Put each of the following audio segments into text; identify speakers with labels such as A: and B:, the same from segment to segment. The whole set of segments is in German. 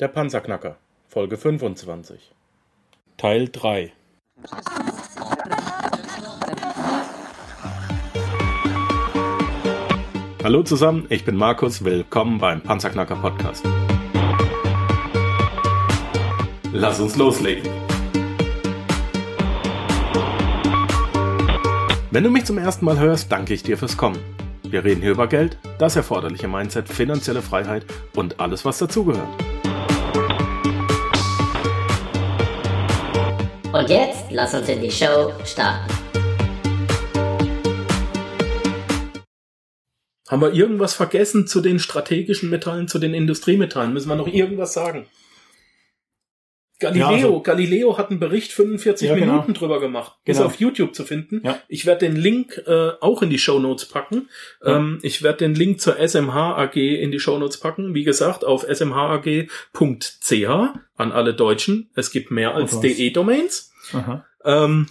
A: Der Panzerknacker, Folge 25. Teil 3. Hallo zusammen, ich bin Markus, willkommen beim Panzerknacker Podcast. Lass uns loslegen. Wenn du mich zum ersten Mal hörst, danke ich dir fürs Kommen. Wir reden hier über Geld, das erforderliche Mindset, finanzielle Freiheit und alles, was dazugehört.
B: Und jetzt lass uns in die Show starten.
A: Haben wir irgendwas vergessen zu den strategischen Metallen, zu den Industriemetallen? Müssen wir noch irgendwas sagen? Galileo,
C: Ja, also-
A: Galileo hat einen Bericht 45
C: Ja, genau.
A: Minuten drüber gemacht. Ist
C: Genau.
A: auf YouTube zu finden.
C: Ja.
A: Ich werde den Link äh, auch in die Show Notes packen. Ähm, ich werde den Link zur SMH AG in die Show Notes packen. Wie gesagt, auf smhag.ch an alle Deutschen. Es gibt mehr als? DE-Domains.
C: Aha.
A: Ähm,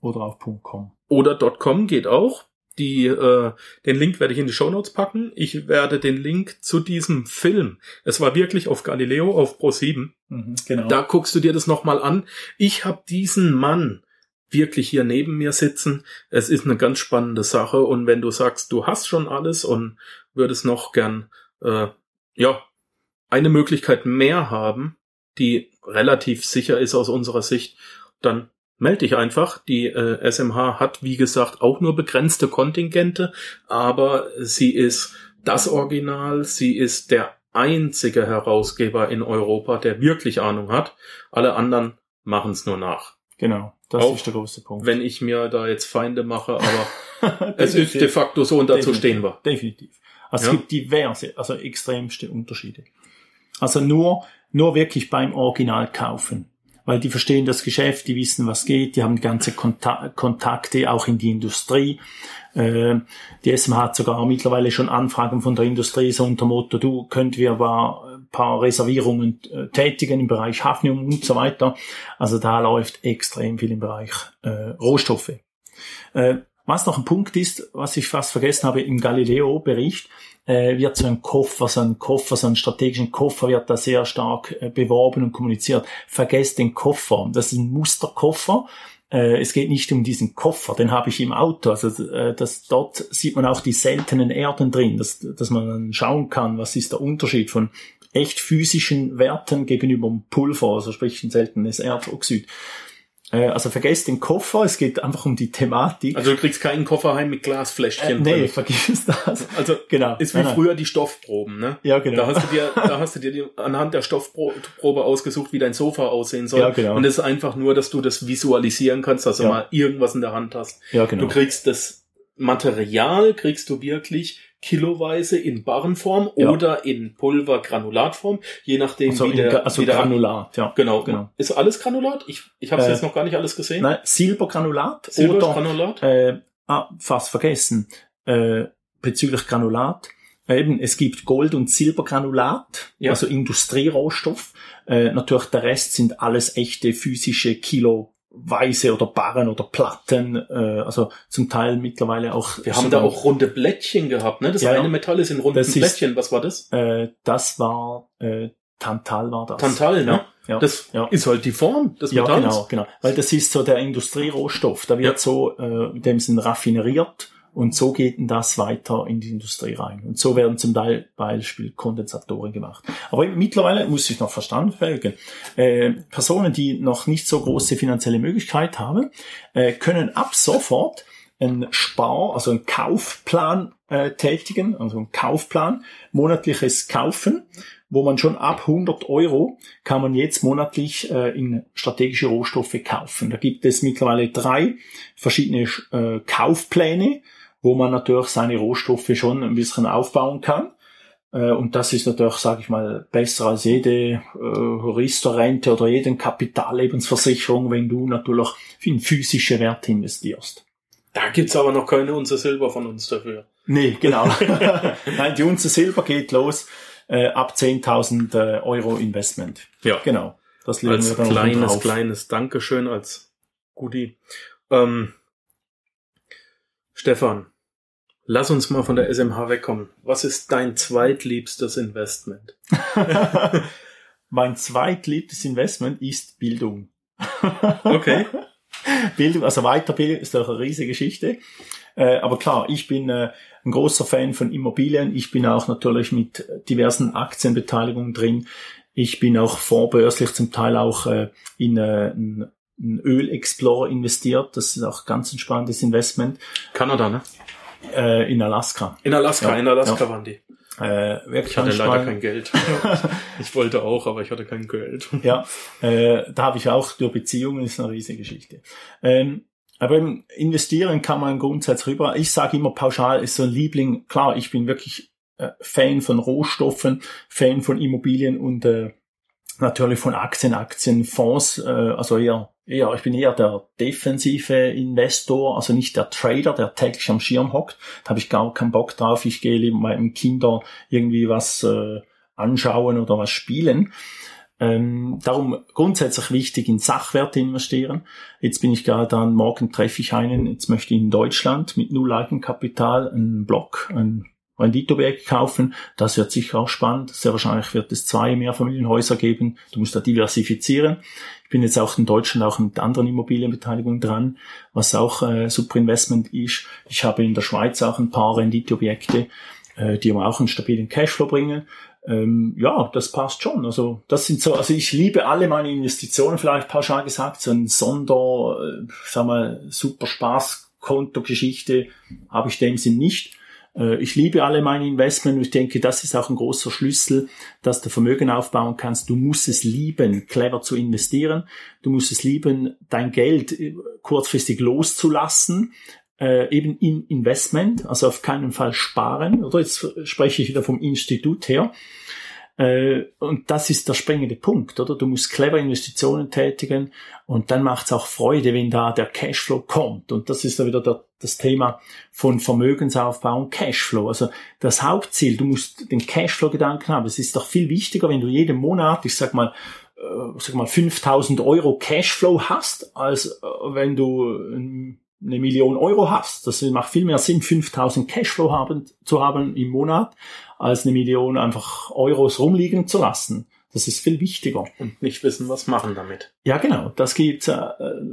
C: Oder auf .com.
A: oder .com geht auch. Die, äh, den Link werde ich in die Shownotes packen. Ich werde den Link zu diesem Film. Es war wirklich auf Galileo, auf Pro7.
C: Mhm, genau.
A: Da guckst du dir das nochmal an. Ich habe diesen Mann wirklich hier neben mir sitzen. Es ist eine ganz spannende Sache. Und wenn du sagst, du hast schon alles und würdest noch gern, äh, ja, eine Möglichkeit mehr haben, die relativ sicher ist aus unserer Sicht, dann melde dich einfach. Die äh, SMH hat, wie gesagt, auch nur begrenzte Kontingente, aber sie ist das Original, sie ist der einzige Herausgeber in Europa, der wirklich Ahnung hat. Alle anderen machen es nur nach.
C: genau. Das
A: Auch
C: ist der große Punkt.
A: Wenn ich mir da jetzt Feinde mache, aber es ist de facto so und dazu
C: Definitiv.
A: stehen wir.
C: Definitiv. Also
A: Ja.
C: es gibt diverse, also extremste Unterschiede. Also nur, nur wirklich beim Original kaufen. Weil die verstehen das Geschäft, die wissen, was geht, die haben ganze Konta Kontakte auch in die Industrie. Äh, die SMH hat sogar mittlerweile schon Anfragen von der Industrie, so unter Motto, du, könnt wir aber ein paar Reservierungen äh, tätigen im Bereich Hafnium und so weiter. Also da läuft extrem viel im Bereich äh, Rohstoffe. Äh, was noch ein Punkt ist, was ich fast vergessen habe, im Galileo-Bericht äh, wird so ein Koffer, so ein Koffer, so ein strategischen Koffer wird da sehr stark äh, beworben und kommuniziert. Vergesst den Koffer. Das ist ein Musterkoffer. Äh, es geht nicht um diesen Koffer, den habe ich im Auto. Also äh, das, dort sieht man auch die seltenen Erden drin, dass, dass man dann schauen kann, was ist der Unterschied von echt physischen Werten gegenüber dem Pulver, also sprich ein seltenes Erdoxid. Äh, also vergesst den Koffer, es geht einfach um die Thematik.
A: Also du kriegst keinen Koffer heim mit
C: äh,
A: Glasfläschchen.
C: nee,
A: drin.
C: vergiss das.
A: Also
C: Genau.
A: ist wie
C: Nein, nein.
A: früher die Stoffproben, ne?
C: Ja, genau.
A: Da hast du dir, da hast du dir die, anhand der Stoffprobe ausgesucht, wie dein Sofa aussehen soll.
C: Ja, genau.
A: Und es ist einfach nur, dass du das visualisieren kannst, dass du
C: Ja.
A: mal irgendwas in der Hand hast.
C: Ja, genau.
A: Du kriegst das Material, kriegst du wirklich kiloweise in Barrenform
C: Ja.
A: oder in Pulvergranulatform, je nachdem
C: also,
A: wie der,
C: also
A: wie der
C: Granulat, ja.
A: Genau,
C: Genau.
A: Ist alles Granulat? Ich, ich habe es
C: Äh,
A: jetzt noch gar nicht alles gesehen.
C: Nein, Silbergranulat oder
A: Silbergranulat?
C: äh, ah, fast vergessen, äh, bezüglich Granulat. Äh, Eben, es gibt Gold- und Silbergranulat,
A: Ja.
C: also Industrierohstoff. Äh, natürlich der Rest sind alles echte physische Kiloweise oder Barren oder Platten, äh, also zum Teil mittlerweile auch.
A: Wir haben da auch runde Blättchen gehabt, ne? Das
C: Ja,
A: eine
C: ja.
A: Metall ist in runden
C: ist-
A: Blättchen. Was war das?
C: Äh, das war äh, Tantal war das.
A: Tantal, ne?
C: Ja, ja.
A: Das
C: ja.
A: ist halt die Form des
C: Ja,
A: Metalls.
C: genau, genau. Weil das ist so der Industrierohstoff. Da wird
A: Ja.
C: so äh, in dem Sinn raffineriert und so geht denn das weiter in die Industrie rein. Und so werden zum Teil Beispiel Kondensatoren gemacht. Aber mittlerweile muss ich noch verstanden werden. Äh, Personen, die noch nicht so große finanzielle Möglichkeit haben, äh, können ab sofort einen Spar, also einen Kaufplan äh, tätigen, also einen Kaufplan, monatliches Kaufen, wo man schon ab 100 Euro kann man jetzt monatlich äh, in strategische Rohstoffe kaufen. Da gibt es mittlerweile drei verschiedene äh, Kaufpläne, wo man natürlich seine Rohstoffe schon ein bisschen aufbauen kann. Äh, Und das ist natürlich, sage ich mal, besser als jede äh, Riester-Rente oder jede Kapitallebensversicherung, wenn du natürlich in physische Werte investierst.
A: Da gibt's aber noch keine Unze Silber von uns dafür.
C: Nee, genau. Nein, die Unze Silber geht los äh, ab 10.000 äh, Euro Investment.
A: Ja.
C: Genau. Das legen
A: Als
C: wir dann
A: kleines, kleines Dankeschön, als Goodie. Ähm, Stefan, Lass uns mal von der SMH wegkommen. Was ist dein zweitliebstes Investment?
C: mein zweitliebstes Investment ist Bildung.
A: Okay.
C: Bildung, also Weiterbildung ist doch eine riesige Geschichte. Äh, aber klar, ich bin äh, ein großer Fan von Immobilien. Ich bin auch natürlich mit diversen Aktienbeteiligungen drin. Ich bin auch vorbörslich zum Teil auch äh, in äh, ein, ein Ölexplorer investiert. Das ist auch ganz ein spannendes Investment.
A: Kanada, ne?
C: Äh, in Alaska.
A: In Alaska,
C: Ja,
A: in Alaska
C: ja.
A: waren die.
C: Äh,
A: Ich hatte leider kein Geld. ich wollte auch, aber ich hatte kein Geld.
C: Ja, äh, da habe ich auch durch Beziehungen, ist eine riesige Geschichte. Ähm, aber im Investieren kann man grundsätzlich rüber. Ich sage immer pauschal, ist so ein Liebling. Klar, ich bin wirklich äh, Fan von Rohstoffen, Fan von Immobilien und äh, natürlich von Aktien, Aktien, Fonds. Äh, also eher, eher, ich bin eher der defensive Investor, also nicht der Trader, der täglich am Schirm hockt. Da habe ich gar keinen Bock drauf. Ich gehe lieber meinen Kindern irgendwie was äh, anschauen oder was spielen. Ähm, darum grundsätzlich wichtig in Sachwerte investieren. Jetzt bin ich gerade dran, morgen treffe ich einen, jetzt möchte ich in Deutschland mit null Eigenkapital einen Block, ein Renditobjekt kaufen. Das wird sicher auch spannend. Sehr wahrscheinlich wird es zwei Mehrfamilienhäuser geben. Du musst da diversifizieren. Ich bin jetzt auch in Deutschland auch mit anderen Immobilienbeteiligungen dran, was auch äh, super Investment ist. Ich habe in der Schweiz auch ein paar Renditeobjekte, äh, die mir auch einen stabilen Cashflow bringen ähm, ja, das passt schon. Also das sind so, also ich liebe alle meine Investitionen, vielleicht pauschal gesagt, so ein Sonder, äh, sag mal, super Spaß-Konto-Geschichte habe ich dem Sinn nicht. Äh, ich liebe alle meine Investments und ich denke, das ist auch ein großer Schlüssel, dass du Vermögen aufbauen kannst. Du musst es lieben, clever zu investieren. Du musst es lieben, dein Geld äh, kurzfristig loszulassen, äh, eben in Investment, also auf keinen Fall sparen, oder? Jetzt spreche ich wieder vom Institut her. Äh, und das ist der springende Punkt, oder? Du musst clever Investitionen tätigen und dann macht es auch Freude, wenn da der Cashflow kommt. Und das ist da wieder der, das Thema von Vermögensaufbau und Cashflow. Also das Hauptziel, du musst den Cashflow-Gedanken haben. Es ist doch viel wichtiger, wenn du jeden Monat, ich sag mal, äh, sag mal 5000 Euro Cashflow hast, als äh, wenn du ähm, eine Million Euro hast. Das macht viel mehr Sinn, 5000 Cashflow haben, zu haben im Monat, als eine Million einfach Euros rumliegen zu lassen. Das ist viel wichtiger.
A: Und nicht wissen, was machen damit.
C: Ja, genau. Das gibt, äh,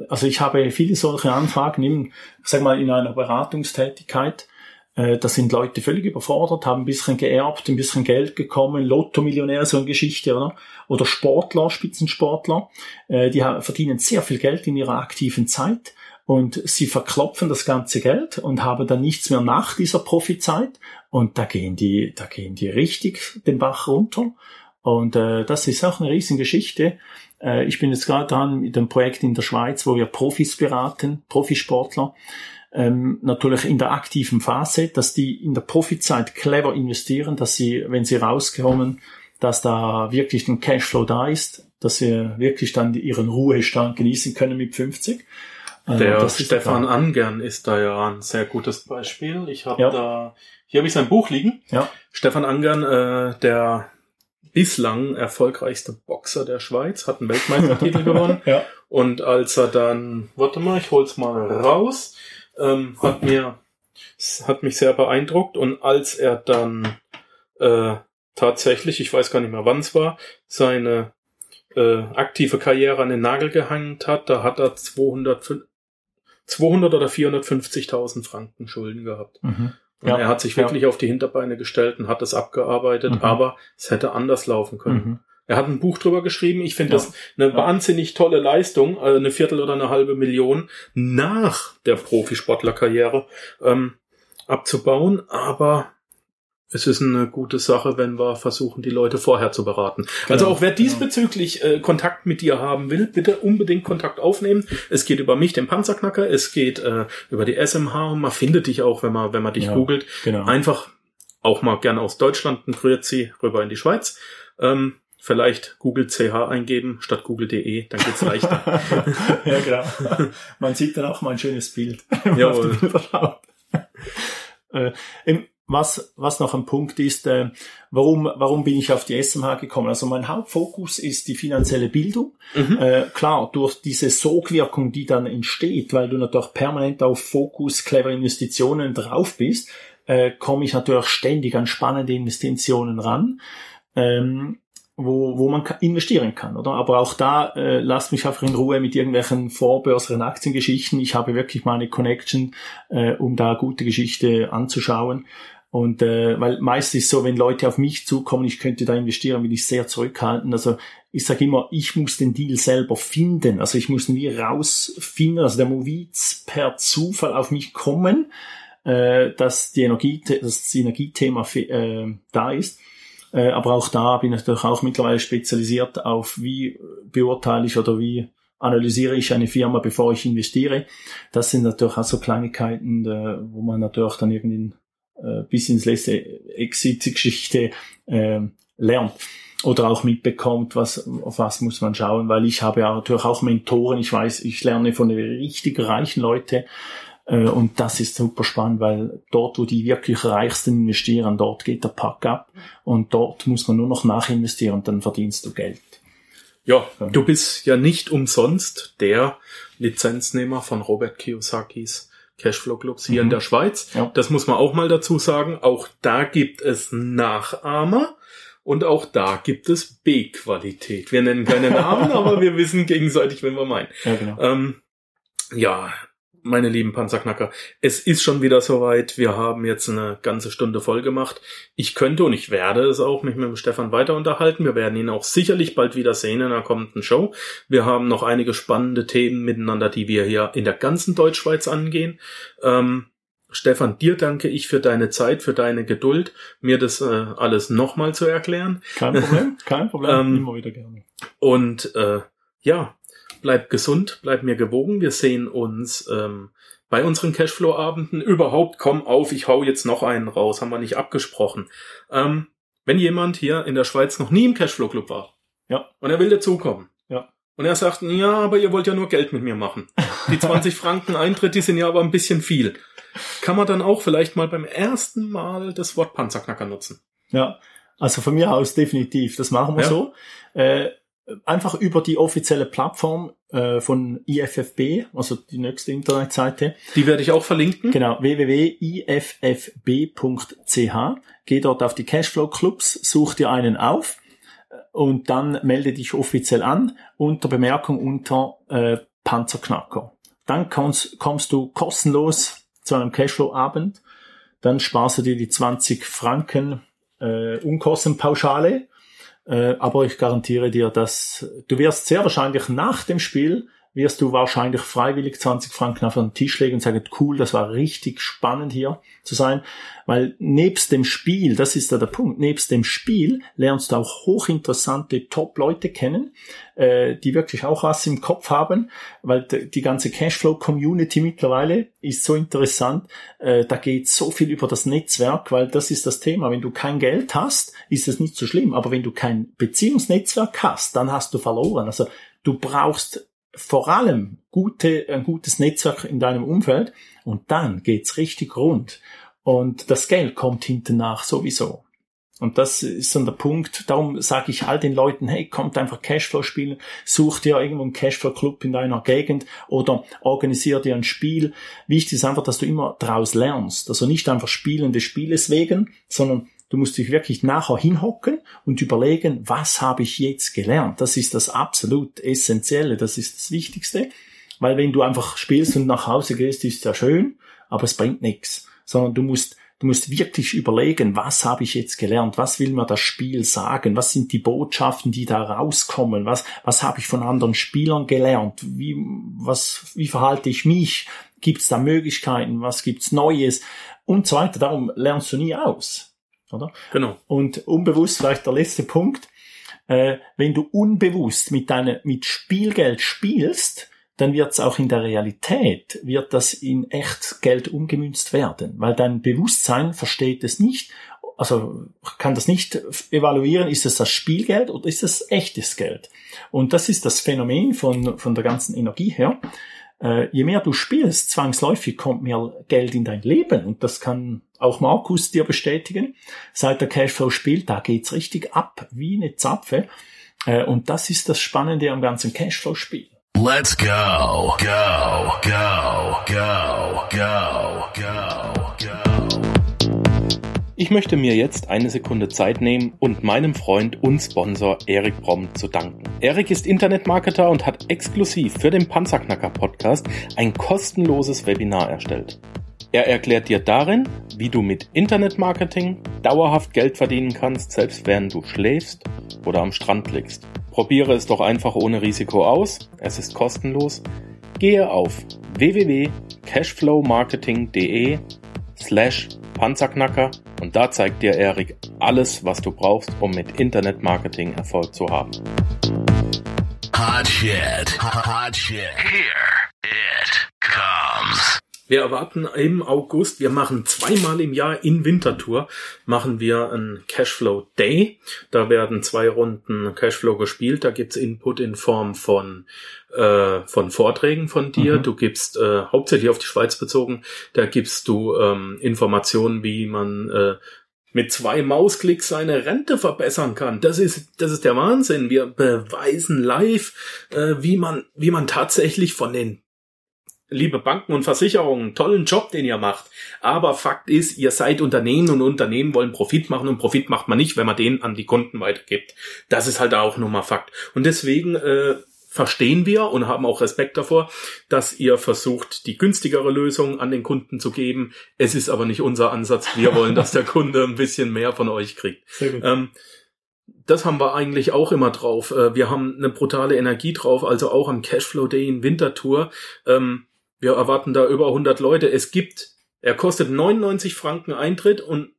C: also ich habe viele solche Anfragen, im, sag mal, in einer Beratungstätigkeit. Äh, Da sind Leute völlig überfordert, haben ein bisschen geerbt, ein bisschen Geld gekommen, Lotto-Millionär, so eine Geschichte, oder? Oder Sportler, Spitzensportler, äh, die verdienen sehr viel Geld in ihrer aktiven Zeit und sie verklopfen das ganze Geld und haben dann nichts mehr nach dieser Profizeit und da gehen die, da gehen die richtig den Bach runter und äh, das ist auch eine riesen Geschichte. Äh, ich bin jetzt gerade dran mit einem Projekt in der Schweiz, wo wir Profis beraten, Profisportler, ähm, natürlich in der aktiven Phase, dass die in der Profizeit clever investieren, dass sie, wenn sie rauskommen, dass da wirklich ein Cashflow da ist, dass sie wirklich dann ihren Ruhestand genießen können mit 50. Äh,
A: Der Stefan
C: klar.
A: Angern ist da ja ein sehr gutes Beispiel. Ich habe
C: Ja.
A: da, hier habe ich sein Buch liegen.
C: Ja,
A: Stefan Angern, äh, der bislang erfolgreichste Boxer der Schweiz, hat einen Weltmeistertitel gewonnen.
C: ja,
A: Und als er dann, warte mal, ich hol's mal raus, ähm, hat mir, hat mich sehr beeindruckt. Und als er dann äh, tatsächlich, ich weiß gar nicht mehr wann es war, seine äh, aktive Karriere an den Nagel gehängt hat, da hat er 200, 200 oder 450.000 Franken Schulden gehabt.
C: mhm.
A: Und
C: Ja,
A: er hat sich
C: ja.
A: wirklich auf die Hinterbeine gestellt und hat das abgearbeitet,
C: Mhm.
A: aber es hätte anders laufen können.
C: Mhm.
A: Er hat ein Buch drüber geschrieben. Ich finde
C: Ja.
A: das eine
C: Ja.
A: wahnsinnig tolle Leistung, äh, eine Viertel oder eine halbe Million nach der Profisportlerkarriere ähm, abzubauen. Aber es ist eine gute Sache, wenn wir versuchen, die Leute vorher zu beraten. also auch wer
C: genau.
A: diesbezüglich äh, Kontakt mit dir haben will, bitte unbedingt Kontakt aufnehmen. Es geht über mich, den Panzerknacker. Es geht äh, über die SMH und man findet dich auch, wenn man wenn man dich
C: Ja,
A: googelt.
C: Genau.
A: Einfach auch mal gerne aus Deutschland ein Grüezi rüber in die Schweiz. Ähm, vielleicht Google CH eingeben statt google.de, dann geht's leichter.
C: ja, genau. Man sieht dann auch mal ein schönes Bild,
A: Jawohl.
C: Äh, was, was noch ein Punkt ist, äh, warum, warum bin ich auf die SMH gekommen? Also mein Hauptfokus ist die finanzielle Bildung.
A: Mhm.
C: Äh, klar, durch diese Sogwirkung, die dann entsteht, weil du natürlich permanent auf Fokus, clever Investitionen drauf bist, äh, komme ich natürlich ständig an spannende Investitionen ran. Ähm, wo, wo man investieren kann, oder? Aber auch da äh, lasst mich einfach in Ruhe mit irgendwelchen vorbörseren Aktiengeschichten. Ich habe wirklich meine Connection, äh, um da gute Geschichte anzuschauen. Und äh, weil meist ist so, wenn Leute auf mich zukommen, ich könnte da investieren, bin ich sehr zurückhaltend. Also ich sage immer, ich muss den Deal selber finden. Also ich muss ihn wie rausfinden. Also der Movitz per Zufall auf mich kommen, äh, dass die Energie, das Energiethema äh, da ist. Äh, aber auch da bin ich natürlich auch mittlerweile spezialisiert auf, wie beurteile ich oder wie analysiere ich eine Firma, bevor ich investiere. Das sind natürlich auch so Kleinigkeiten, äh, wo man natürlich dann irgendwie äh, bis ins letzte Exit-Geschichte äh, lernt oder auch mitbekommt, was, auf was muss man schauen, weil ich habe ja natürlich auch Mentoren, ich weiß, ich lerne von den richtig reichen Leuten äh, und das ist super spannend, weil dort, wo die wirklich Reichsten investieren, dort geht der Pack ab und dort muss man nur noch nachinvestieren und dann verdienst du Geld.
A: Ja, du bist ja nicht umsonst der Lizenznehmer von Robert Kiyosakis Cashflow Clubs hier mhm. in der Schweiz. Ja. Das muss man auch mal dazu sagen. Auch da gibt es Nachahmer. Und auch da gibt es B-Qualität. Wir nennen keine Namen, aber wir wissen gegenseitig, wenn wir meinen. Ja, genau. Ähm, ja, meine lieben Panzerknacker, es ist schon wieder soweit. Wir haben jetzt eine ganze Stunde voll gemacht. Ich könnte und ich werde es auch mich mit dem Stefan weiter unterhalten. Wir werden ihn auch sicherlich bald wieder sehen in einer kommenden Show. Wir haben noch einige spannende Themen miteinander, die wir hier in der ganzen Deutschschweiz angehen. Ähm, Stefan, dir danke ich für deine Zeit, für deine Geduld, mir das äh, alles nochmal zu erklären.
C: Kein Problem, kein Problem, ähm, immer wieder gerne.
A: Und äh, ja, bleib gesund, bleib mir gewogen. Wir sehen uns ähm, bei unseren Cashflow-Abenden. Überhaupt, komm auf, ich hau jetzt noch einen raus, haben wir nicht abgesprochen. Ähm, wenn jemand hier in der Schweiz noch nie im Cashflow-Club war
C: ja.
A: und er will dazukommen
C: ja.
A: und er sagt, ja, aber ihr wollt ja nur Geld mit mir machen. Die 20 Franken Eintritt, die sind ja aber ein bisschen viel. Kann man dann auch vielleicht mal beim ersten Mal das Wort Panzerknacker nutzen?
C: Ja, also von mir aus definitiv. Das machen wir ja. so. Äh, einfach über die offizielle Plattform äh, von IFFB, also die nächste Internetseite.
A: Die werde ich auch verlinken.
C: Genau, www.iffb.ch. Geh dort auf die Cashflow Clubs, such dir einen auf und dann melde dich offiziell an unter Bemerkung unter äh, Panzerknacker. Dann kommst, kommst du kostenlos zu einem Cashflow-Abend. Dann sparst du dir die 20 Franken äh, Unkostenpauschale äh, aber ich garantiere dir, dass du wirst sehr wahrscheinlich nach dem Spiel wirst du wahrscheinlich freiwillig 20 Franken auf den Tisch legen und sagen, cool, das war richtig spannend hier zu sein, weil nebst dem Spiel, das ist ja der Punkt, nebst dem Spiel lernst du auch hochinteressante Top-Leute kennen, äh, die wirklich auch was im Kopf haben, weil die ganze Cashflow-Community mittlerweile ist so interessant, äh, da geht so viel über das Netzwerk, weil das ist das Thema, wenn du kein Geld hast, ist es nicht so schlimm, aber wenn du kein Beziehungsnetzwerk hast, dann hast du verloren. Also du brauchst vor allem gute, ein gutes Netzwerk in deinem Umfeld und dann geht's richtig rund. Und das Geld kommt hinten nach sowieso. Und das ist dann der Punkt. Darum sage ich all den Leuten, hey, kommt einfach Cashflow spielen, such dir irgendwo einen Cashflow Club in deiner Gegend oder organisier dir ein Spiel. Wichtig ist einfach, dass du immer draus lernst. Also nicht einfach spielen des Spieles wegen, sondern Du musst dich wirklich nachher hinhocken und überlegen, was habe ich jetzt gelernt? Das ist das absolut Essentielle, das ist das Wichtigste. Weil wenn du einfach spielst und nach Hause gehst, ist ja schön, aber es bringt nichts. Sondern du musst, du musst wirklich überlegen, was habe ich jetzt gelernt? Was will mir das Spiel sagen? Was sind die Botschaften, die da rauskommen? Was, was habe ich von anderen Spielern gelernt? Wie, was, wie verhalte ich mich? Gibt es da Möglichkeiten? Was gibt's Neues? Und so weiter. Darum lernst du nie aus oder?
A: Genau.
C: Und unbewusst vielleicht der letzte Punkt. Äh, wenn du unbewusst mit deinem, mit Spielgeld spielst, dann wird es auch in der Realität, wird das in echt Geld umgemünzt werden, weil dein Bewusstsein versteht es nicht, also kann das nicht evaluieren, ist es das Spielgeld oder ist es echtes Geld? Und das ist das Phänomen von, von der ganzen Energie her äh, je mehr du spielst, zwangsläufig kommt mehr Geld in dein Leben. Und das kann auch Markus dir bestätigen. Seit der Cashflow spielt, da geht's richtig ab, wie eine Zapfe. Äh, und das ist das Spannende am ganzen Cashflow-Spiel. Let's go, go, go, go, go, go, go.
A: Ich möchte mir jetzt eine Sekunde Zeit nehmen und meinem Freund und Sponsor Erik Bromm zu danken. Erik ist Internetmarketer und hat exklusiv für den Panzerknacker Podcast ein kostenloses Webinar erstellt. Er erklärt dir darin, wie du mit Internetmarketing dauerhaft Geld verdienen kannst, selbst während du schläfst oder am Strand liegst. Probiere es doch einfach ohne Risiko aus. Es ist kostenlos. Gehe auf www.cashflowmarketing.de slash Panzerknacker und da zeigt dir Erik alles, was du brauchst, um mit Internetmarketing Erfolg zu haben. Hot shit. Hot shit. Here it. Wir erwarten im August, wir machen zweimal im Jahr in Wintertour, machen wir ein Cashflow Day. Da werden zwei Runden Cashflow gespielt. Da gibt's Input in Form von, äh, von Vorträgen von dir. Mhm. Du gibst äh, hauptsächlich auf die Schweiz bezogen, da gibst du ähm, Informationen, wie man äh, mit zwei Mausklicks seine Rente verbessern kann. Das ist, das ist der Wahnsinn. Wir beweisen live, äh, wie man, wie man tatsächlich von den liebe Banken und Versicherungen, tollen Job, den ihr macht. Aber Fakt ist, ihr seid Unternehmen und Unternehmen wollen Profit machen und Profit macht man nicht, wenn man den an die Kunden weitergibt. Das ist halt auch nur mal Fakt. Und deswegen äh, verstehen wir und haben auch Respekt davor, dass ihr versucht, die günstigere Lösung an den Kunden zu geben. Es ist aber nicht unser Ansatz. Wir wollen, dass der Kunde ein bisschen mehr von euch kriegt. Ähm, das haben wir eigentlich auch immer drauf. Äh, wir haben eine brutale Energie drauf, also auch am Cashflow Day in Wintertour. Ähm, wir erwarten da über 100 Leute. Es gibt, er kostet 99 Franken Eintritt und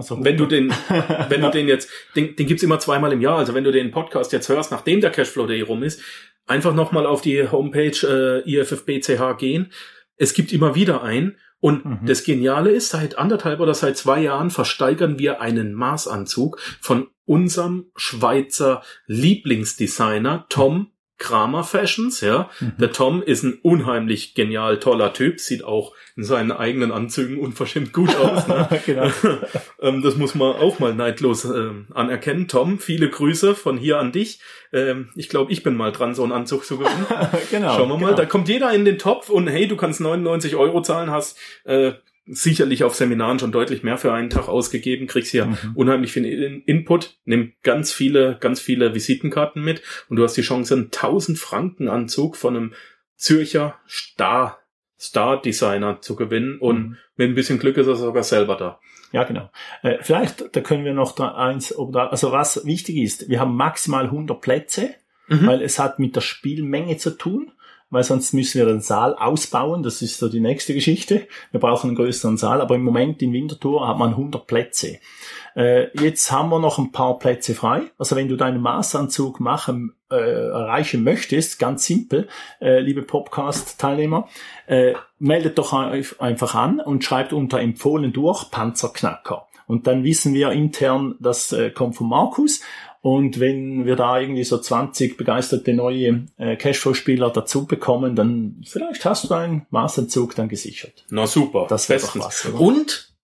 A: so, wenn du den, wenn du den jetzt, den, den gibt's immer zweimal im Jahr. Also wenn du den Podcast jetzt hörst, nachdem der Cashflow Day rum ist, einfach nochmal auf die Homepage äh, IFFBCH gehen. Es gibt immer wieder einen. Und mhm. das Geniale ist, seit anderthalb oder seit zwei Jahren versteigern wir einen Maßanzug von unserem Schweizer Lieblingsdesigner Tom Kramer Fashions, ja. Mhm. Der Tom ist ein unheimlich genial toller Typ, sieht auch in seinen eigenen Anzügen unverschämt gut aus. Ne? genau. Ähm, das muss man auch mal neidlos ähm, anerkennen. Tom, viele Grüße von hier an dich. Ähm, ich glaube, ich bin mal dran, so einen Anzug zu gewinnen. genau. Schauen wir mal. Genau. Da kommt jeder in den Topf und hey, du kannst 99 Euro zahlen, hast äh, sicherlich auf Seminaren schon deutlich mehr für einen Tag ausgegeben, kriegst hier mhm. unheimlich viel Input, nimm ganz viele, ganz viele Visitenkarten mit und du hast die Chance, einen 1000 Franken Anzug von einem Zürcher Star, Star Designer zu gewinnen und mhm. mit ein bisschen Glück ist er sogar selber da.
C: Ja, genau. Äh, vielleicht, da können wir noch da eins, oder, also was wichtig ist, wir haben maximal 100 Plätze, mhm. weil es hat mit der Spielmenge zu tun weil sonst müssen wir den Saal ausbauen. Das ist so die nächste Geschichte. Wir brauchen einen größeren Saal, aber im Moment in Winterthur hat man 100 Plätze. Äh, jetzt haben wir noch ein paar Plätze frei. Also wenn du deinen Maßanzug machen, äh, erreichen möchtest, ganz simpel, äh, liebe Podcast-Teilnehmer, äh, meldet doch einfach an und schreibt unter empfohlen durch Panzerknacker. Und dann wissen wir intern, das äh, kommt von Markus und wenn wir da irgendwie so 20 begeisterte neue äh, Cashflow-Spieler dazu bekommen, dann vielleicht hast du einen Maßanzug dann gesichert.
A: Na super.
C: Das wäre doch was.
A: Oder? Und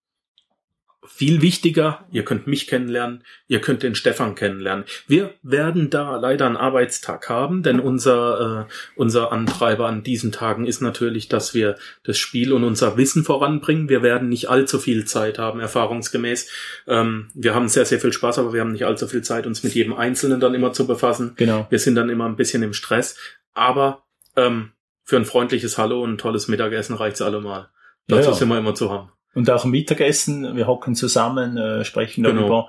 A: viel wichtiger, ihr könnt mich kennenlernen, ihr könnt den Stefan kennenlernen. Wir werden da leider einen Arbeitstag haben, denn unser, äh, unser Antreiber an diesen Tagen ist natürlich, dass wir das Spiel und unser Wissen voranbringen. Wir werden nicht allzu viel Zeit haben, erfahrungsgemäß. Ähm, wir haben sehr, sehr viel Spaß, aber wir haben nicht allzu viel Zeit, uns mit jedem Einzelnen dann immer zu befassen.
C: Genau.
A: Wir sind dann immer ein bisschen im Stress. Aber ähm, für ein freundliches Hallo und ein tolles Mittagessen reicht's allemal. Dazu ja, ja. sind wir immer zu haben.
C: Und auch Mittagessen, wir hocken zusammen, äh, sprechen darüber. Genau.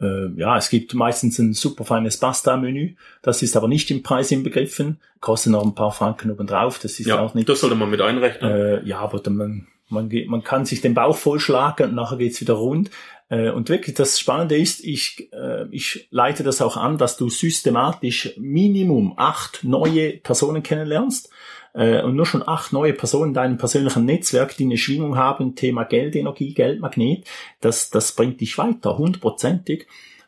C: Äh, ja, es gibt meistens ein super feines Pasta-Menü. Das ist aber nicht im Preis inbegriffen. Kostet noch ein paar Franken obendrauf. Das ist ja, auch nicht.
A: Das sollte man mit einrechnen.
C: Äh, ja, aber man, man, geht, man kann sich den Bauch vollschlagen und nachher geht's wieder rund. Äh, und wirklich das Spannende ist, ich, äh, ich leite das auch an, dass du systematisch Minimum acht neue Personen kennenlernst äh, und nur schon acht neue Personen in deinem persönlichen Netzwerk, die eine Schwingung haben, Thema Geldenergie, Geldmagnet, das, das bringt dich weiter, hundertprozentig.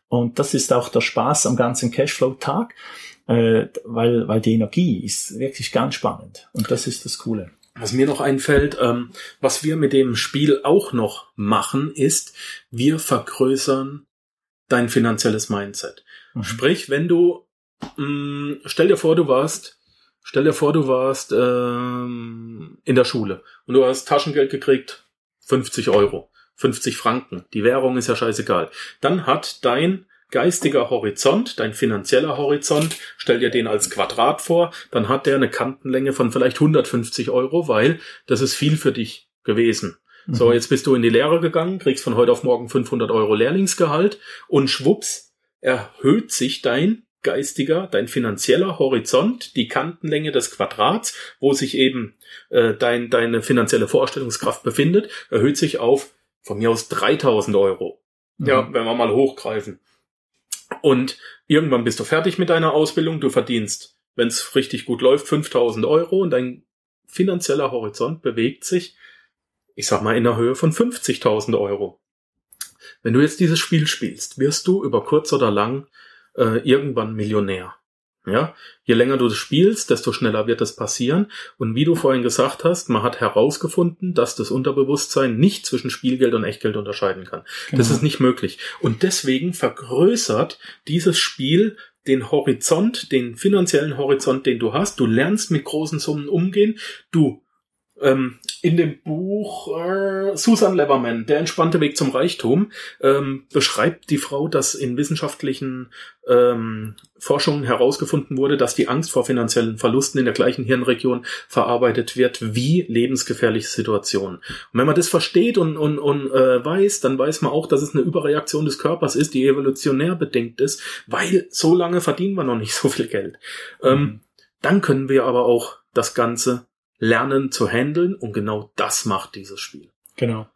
C: Und das ist auch der Spaß am ganzen Cashflow-Tag, äh, weil, weil die Energie ist wirklich ganz spannend. Und das ist das Coole.
A: Was mir noch einfällt, ähm, was wir mit dem Spiel auch noch machen, ist, wir vergrößern dein finanzielles Mindset. Mhm. Sprich, wenn du, mh, mm, stell dir vor, du warst Stell dir vor, du warst ähm, in der Schule und du hast Taschengeld gekriegt, 50 Euro. 50 Franken. Die Währung ist ja scheißegal. Dann hat dein geistiger Horizont, dein finanzieller Horizont, stell dir den als Quadrat vor, dann hat der eine Kantenlänge von vielleicht 150 Euro, weil das ist viel für dich gewesen. So,
C: Mhm.
A: jetzt bist du in die Lehre gegangen, kriegst von heute auf morgen 500 Euro Lehrlingsgehalt und schwupps erhöht sich dein geistiger, dein finanzieller Horizont, die Kantenlänge des Quadrats, wo sich eben äh, dein, deine finanzielle Vorstellungskraft befindet, erhöht sich auf von mir aus 3000 Euro. Ja,
C: Mhm.
A: wenn wir mal hochgreifen. Und irgendwann bist du fertig mit deiner Ausbildung, du verdienst, wenn es richtig gut läuft, 5000 Euro und dein finanzieller Horizont bewegt sich, ich sag mal, in der Höhe von 50.000 Euro. Wenn du jetzt dieses Spiel spielst, wirst du über kurz oder lang äh, irgendwann Millionär. Ja, je länger du das spielst, desto schneller wird das passieren. Und wie du vorhin gesagt hast, man hat herausgefunden, dass das Unterbewusstsein nicht zwischen Spielgeld und Echtgeld unterscheiden kann. Das
C: Genau.
A: ist nicht möglich. Und deswegen vergrößert dieses Spiel den Horizont, den finanziellen Horizont, den du hast. Du lernst mit großen Summen umgehen. Du ähm, in dem Buch äh, Susan Leverman, Der entspannte Weg zum Reichtum, ähm, beschreibt die Frau, dass in wissenschaftlichen ähm, Forschungen herausgefunden wurde, dass die Angst vor finanziellen Verlusten in der gleichen Hirnregion verarbeitet wird wie lebensgefährliche Situationen. Und wenn man das versteht und, und, und äh, weiß, dann weiß man auch, dass es eine Überreaktion des Körpers ist, die evolutionär bedingt ist, weil so lange verdienen wir noch nicht so viel Geld. Ähm, dann können wir aber auch das Ganze lernen zu handeln und genau das macht dieses Spiel.
C: Genau.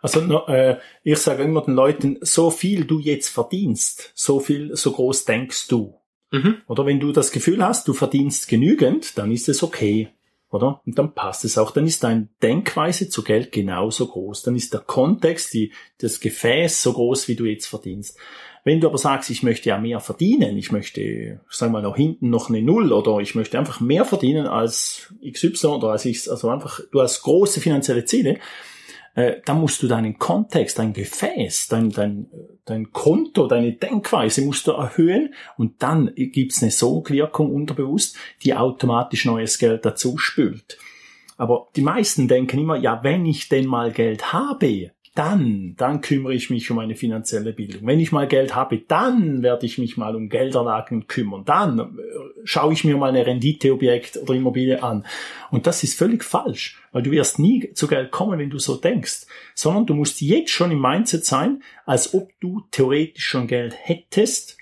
C: Also äh, ich sage immer den Leuten, so viel du jetzt verdienst, so viel, so groß denkst du.
A: Mhm.
C: Oder wenn du das Gefühl hast, du verdienst genügend, dann ist es okay. Oder? Und dann passt es auch. Dann ist deine Denkweise zu Geld genauso groß. Dann ist der Kontext, die, das Gefäß so groß, wie du jetzt verdienst. Wenn du aber sagst, ich möchte ja mehr verdienen, ich möchte, sagen wir mal, noch hinten noch eine Null oder ich möchte einfach mehr verdienen als XY oder als ich, also einfach, du hast große finanzielle Ziele, äh, dann musst du deinen Kontext, dein Gefäß, dein, dein, dein Konto, deine Denkweise musst du erhöhen und dann gibt's eine Sogwirkung unterbewusst, die automatisch neues Geld dazu spült. Aber die meisten denken immer, ja, wenn ich denn mal Geld habe, dann, dann kümmere ich mich um eine finanzielle Bildung. Wenn ich mal Geld habe, dann werde ich mich mal um Geldanlagen kümmern. Dann äh, schaue ich mir mal eine Renditeobjekt oder Immobilie an. Und das ist völlig falsch, weil du wirst nie zu Geld kommen, wenn du so denkst, sondern du musst jetzt schon im Mindset sein, als ob du theoretisch schon Geld hättest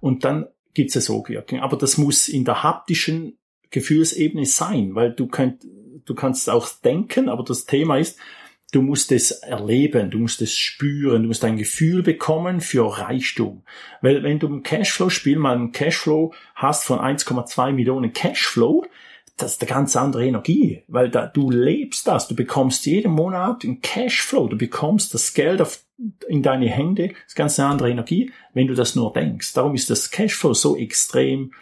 C: und dann gibt's eine Sogwirkung. Aber das muss in der haptischen Gefühlsebene sein, weil du könnt, du kannst auch denken, aber das Thema ist, Du musst es erleben, du musst es spüren, du musst ein Gefühl bekommen für Reichtum. Weil wenn du im Cashflow-Spiel mal einen Cashflow hast von 1,2 Millionen Cashflow, das ist eine ganz andere Energie, weil da, du lebst das, du bekommst jeden Monat einen Cashflow, du bekommst das Geld auf, in deine Hände, das ist ganz eine andere Energie, wenn du das nur denkst. Darum ist das Cashflow so extrem,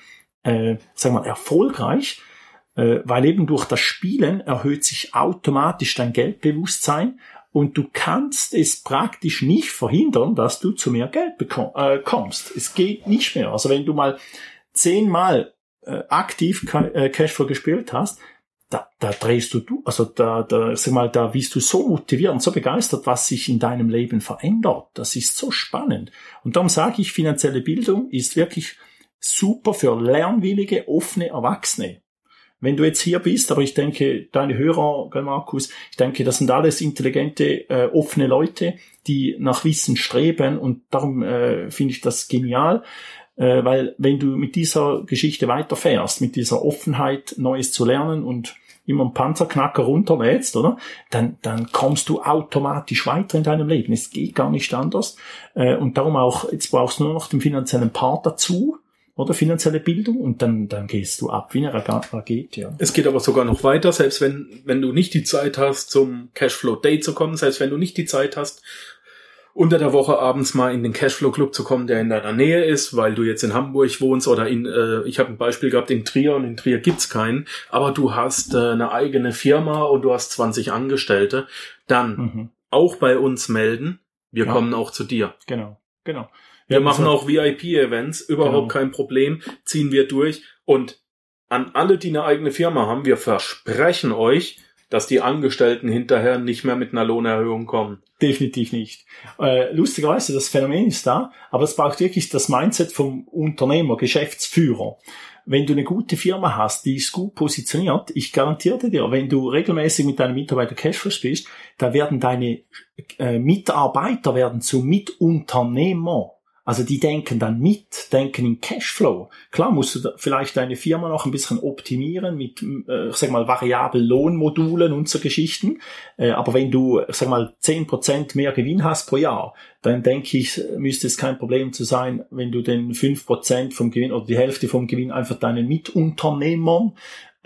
C: äh, wir mal, erfolgreich, äh, weil eben durch das Spielen erhöht sich automatisch dein Geldbewusstsein und du kannst es praktisch nicht verhindern, dass du zu mehr Geld bekomm, äh, kommst. Es geht nicht mehr. Also wenn du mal zehnmal äh, aktiv äh, Cashflow gespielt hast, da, da drehst du, du, also da, da, sag mal, da bist du so motiviert und so begeistert, was sich in deinem Leben verändert. Das ist so spannend. Und darum sage ich, finanzielle Bildung ist wirklich super für lernwillige, offene Erwachsene wenn du jetzt hier bist, aber ich denke, deine Hörer, Markus, ich denke, das sind alles intelligente, äh, offene Leute, die nach Wissen streben und darum äh, finde ich das genial, äh, weil wenn du mit dieser Geschichte weiterfährst, mit dieser Offenheit, Neues zu lernen und immer einen Panzerknacker runterlädst, oder? Dann, dann kommst du automatisch weiter in deinem Leben. Es geht gar nicht anders. Äh, und darum auch, jetzt brauchst du nur noch den finanziellen Part dazu, oder finanzielle Bildung und dann, dann gehst du ab wie eine Rakete, ja.
A: Es geht aber sogar noch weiter, selbst wenn, wenn du nicht die Zeit hast, zum Cashflow Day zu kommen, selbst wenn du nicht die Zeit hast, unter der Woche abends mal in den Cashflow Club zu kommen, der in deiner Nähe ist, weil du jetzt in Hamburg wohnst oder in, äh, ich habe ein Beispiel gehabt in Trier und in Trier gibt's keinen, aber du hast äh, eine eigene Firma und du hast 20 Angestellte, dann
C: Mhm.
A: auch bei uns melden, wir
C: Ja.
A: kommen auch zu dir.
C: Genau, genau.
A: Wir machen
C: also-
A: auch VIP-Events, überhaupt
C: Genau.
A: kein Problem, ziehen wir durch. Und an alle, die eine eigene Firma haben, wir versprechen euch, dass die Angestellten hinterher nicht mehr mit einer Lohnerhöhung kommen.
C: Definitiv nicht. Äh, lustigerweise, das Phänomen ist da, aber es braucht wirklich das Mindset vom Unternehmer, Geschäftsführer. Wenn du eine gute Firma hast, die ist gut positioniert, ich garantiere dir, wenn du regelmäßig mit deinen Mitarbeitern Cashflow spielst, da werden deine äh, Mitarbeiter werden zu Mitunternehmer. Also die denken dann mit, denken in Cashflow. Klar musst du vielleicht deine Firma noch ein bisschen optimieren mit, äh, ich sag mal, variablen Lohnmodulen und so Geschichten. Äh, aber wenn du, ich sag mal, zehn Prozent mehr Gewinn hast pro Jahr, dann denke ich, müsste es kein Problem zu sein, wenn du den fünf Prozent vom Gewinn oder die Hälfte vom Gewinn einfach deinen Mitunternehmern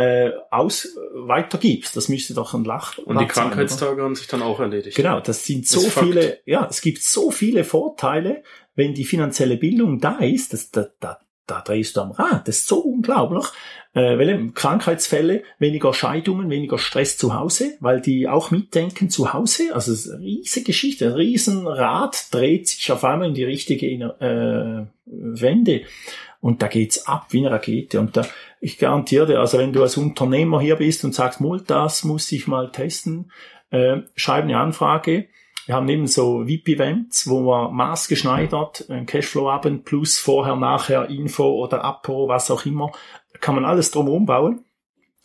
C: äh, aus weitergibst. Das müsste doch ein Lach.
A: Und die Krankheitstage sein, haben sich dann auch erledigt.
C: Genau, das sind so das viele, ja, es gibt so viele Vorteile, wenn die finanzielle Bildung da ist, das, da, da, da drehst du am Rad. Das ist so unglaublich. Äh, weil Krankheitsfälle, weniger Scheidungen, weniger Stress zu Hause, weil die auch mitdenken zu Hause. Also es ist eine riesige Geschichte, ein Riesenrad dreht sich auf einmal in die richtige äh, Wende. Und da geht's ab wie eine Rakete. Und da, ich garantiere dir, also wenn du als Unternehmer hier bist und sagst, Mult, das muss ich mal testen, äh, schreib eine Anfrage. Wir haben eben so VIP-Events, wo wir maßgeschneidert, ein Cashflow-Abend plus vorher, nachher Info oder Apo, was auch immer, kann man alles drum umbauen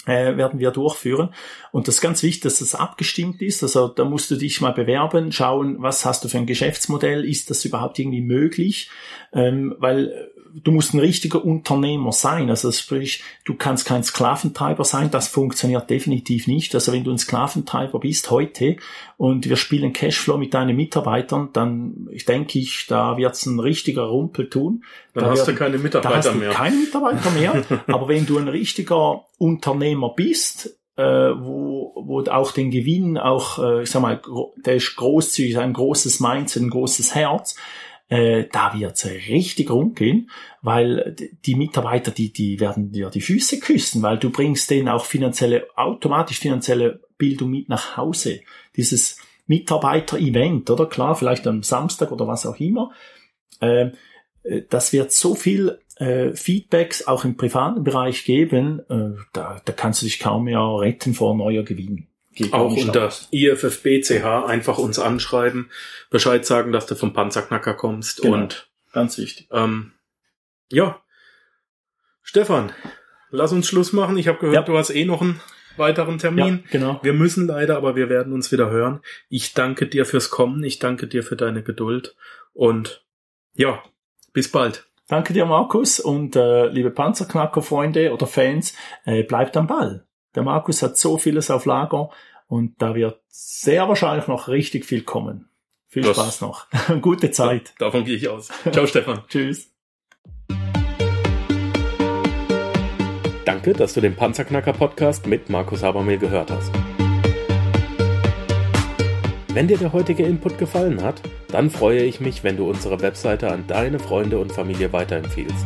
C: äh, werden wir durchführen. Und das ist ganz wichtig, dass das abgestimmt ist. Also da musst du dich mal bewerben, schauen, was hast du für ein Geschäftsmodell, ist das überhaupt irgendwie möglich? Ähm, weil du musst ein richtiger Unternehmer sein. Also sprich, du kannst kein Sklaventreiber sein. Das funktioniert definitiv nicht. Also wenn du ein Sklaventreiber bist heute und wir spielen Cashflow mit deinen Mitarbeitern, dann ich denke ich, da wird's ein richtiger Rumpel tun.
A: Dann da hast wird, du keine Mitarbeiter da hast
C: mehr. keine Mitarbeiter mehr. aber wenn du ein richtiger Unternehmer bist, äh, wo, wo auch den Gewinn auch, äh, ich sag mal, der ist großzügig, ein großes Mindset, ein großes Herz, äh, da wird's richtig rumgehen, weil die Mitarbeiter, die, die werden dir die Füße küssen, weil du bringst denen auch finanzielle, automatisch finanzielle Bildung mit nach Hause. Dieses Mitarbeiter-Event, oder klar, vielleicht am Samstag oder was auch immer. Ähm, äh, das wird so viel äh, Feedbacks auch im privaten Bereich geben, äh, da, da kannst du dich kaum mehr retten vor neuer Gewinn.
A: Geht auch unter IFFBCH einfach uns anschreiben, Bescheid sagen, dass du vom Panzerknacker kommst genau. und
C: ganz wichtig.
A: Ähm, ja, Stefan, lass uns Schluss machen. Ich habe gehört, ja. du hast eh noch einen weiteren Termin.
C: Ja, genau.
A: Wir müssen leider, aber wir werden uns wieder hören. Ich danke dir fürs Kommen. Ich danke dir für deine Geduld und ja, bis bald.
C: Danke dir, Markus, und äh, liebe Panzerknacker-Freunde oder Fans, äh, bleibt am Ball. Der Markus hat so vieles auf Lager und da wird sehr wahrscheinlich noch richtig viel kommen. Viel das, Spaß noch. Gute Zeit.
A: Davon gehe ich aus. Ciao, Stefan.
C: Tschüss.
A: Danke, dass du den Panzerknacker Podcast mit Markus Habermehl gehört hast. Wenn dir der heutige Input gefallen hat, dann freue ich mich, wenn du unsere Webseite an deine Freunde und Familie weiterempfiehlst.